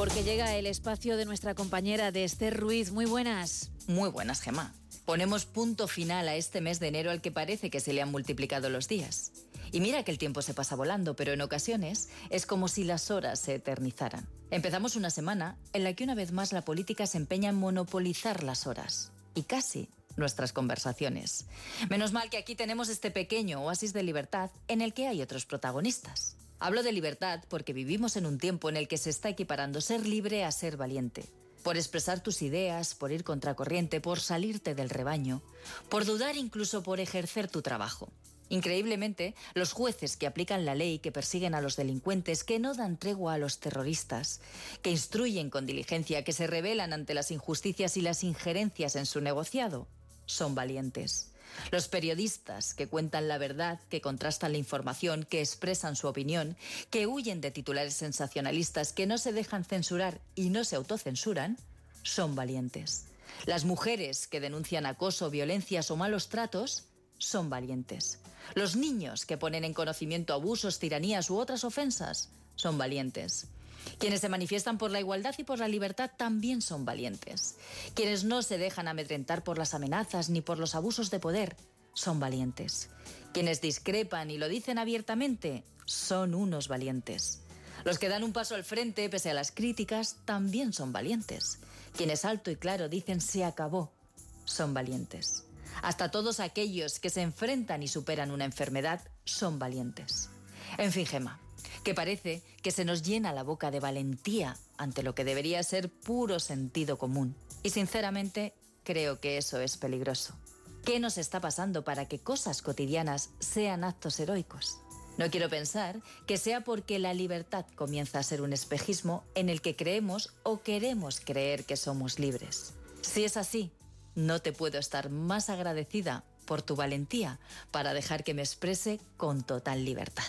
Porque llega el espacio de nuestra compañera de Esther Ruiz. Muy buenas. Muy buenas, Gemma. Ponemos punto final a este mes de enero al que parece que se le han multiplicado los días. Y mira que el tiempo se pasa volando, pero en ocasiones es como si las horas se eternizaran. Empezamos una semana en la que una vez más la política se empeña en monopolizar las horas. Y casi nuestras conversaciones. Menos mal que aquí tenemos este pequeño oasis de libertad en el que hay otros protagonistas. Hablo de libertad porque vivimos en un tiempo en el que se está equiparando ser libre a ser valiente. Por expresar tus ideas, por ir contracorriente, por salirte del rebaño, por dudar incluso por ejercer tu trabajo. Increíblemente, los jueces que aplican la ley, que persiguen a los delincuentes, que no dan tregua a los terroristas, que instruyen con diligencia, que se rebelan ante las injusticias y las injerencias en su negociado, son valientes. Los periodistas que cuentan la verdad, que contrastan la información, que expresan su opinión, que huyen de titulares sensacionalistas, que no se dejan censurar y no se autocensuran, son valientes. Las mujeres que denuncian acoso, violencias o malos tratos son valientes. Los niños que ponen en conocimiento abusos, tiranías u otras ofensas son valientes. Quienes se manifiestan por la igualdad y por la libertad también son valientes. Quienes no se dejan amedrentar por las amenazas ni por los abusos de poder son valientes. Quienes discrepan y lo dicen abiertamente son unos valientes. Los que dan un paso al frente pese a las críticas también son valientes. Quienes alto y claro dicen se acabó son valientes. Hasta todos aquellos que se enfrentan y superan una enfermedad son valientes. En fin, Gema, que parece que se nos llena la boca de valentía ante lo que debería ser puro sentido común. Y sinceramente creo que eso es peligroso. ¿Qué nos está pasando para que cosas cotidianas sean actos heroicos? No quiero pensar que sea porque la libertad comienza a ser un espejismo en el que creemos o queremos creer que somos libres. Si es así, no te puedo estar más agradecida por tu valentía para dejar que me exprese con total libertad.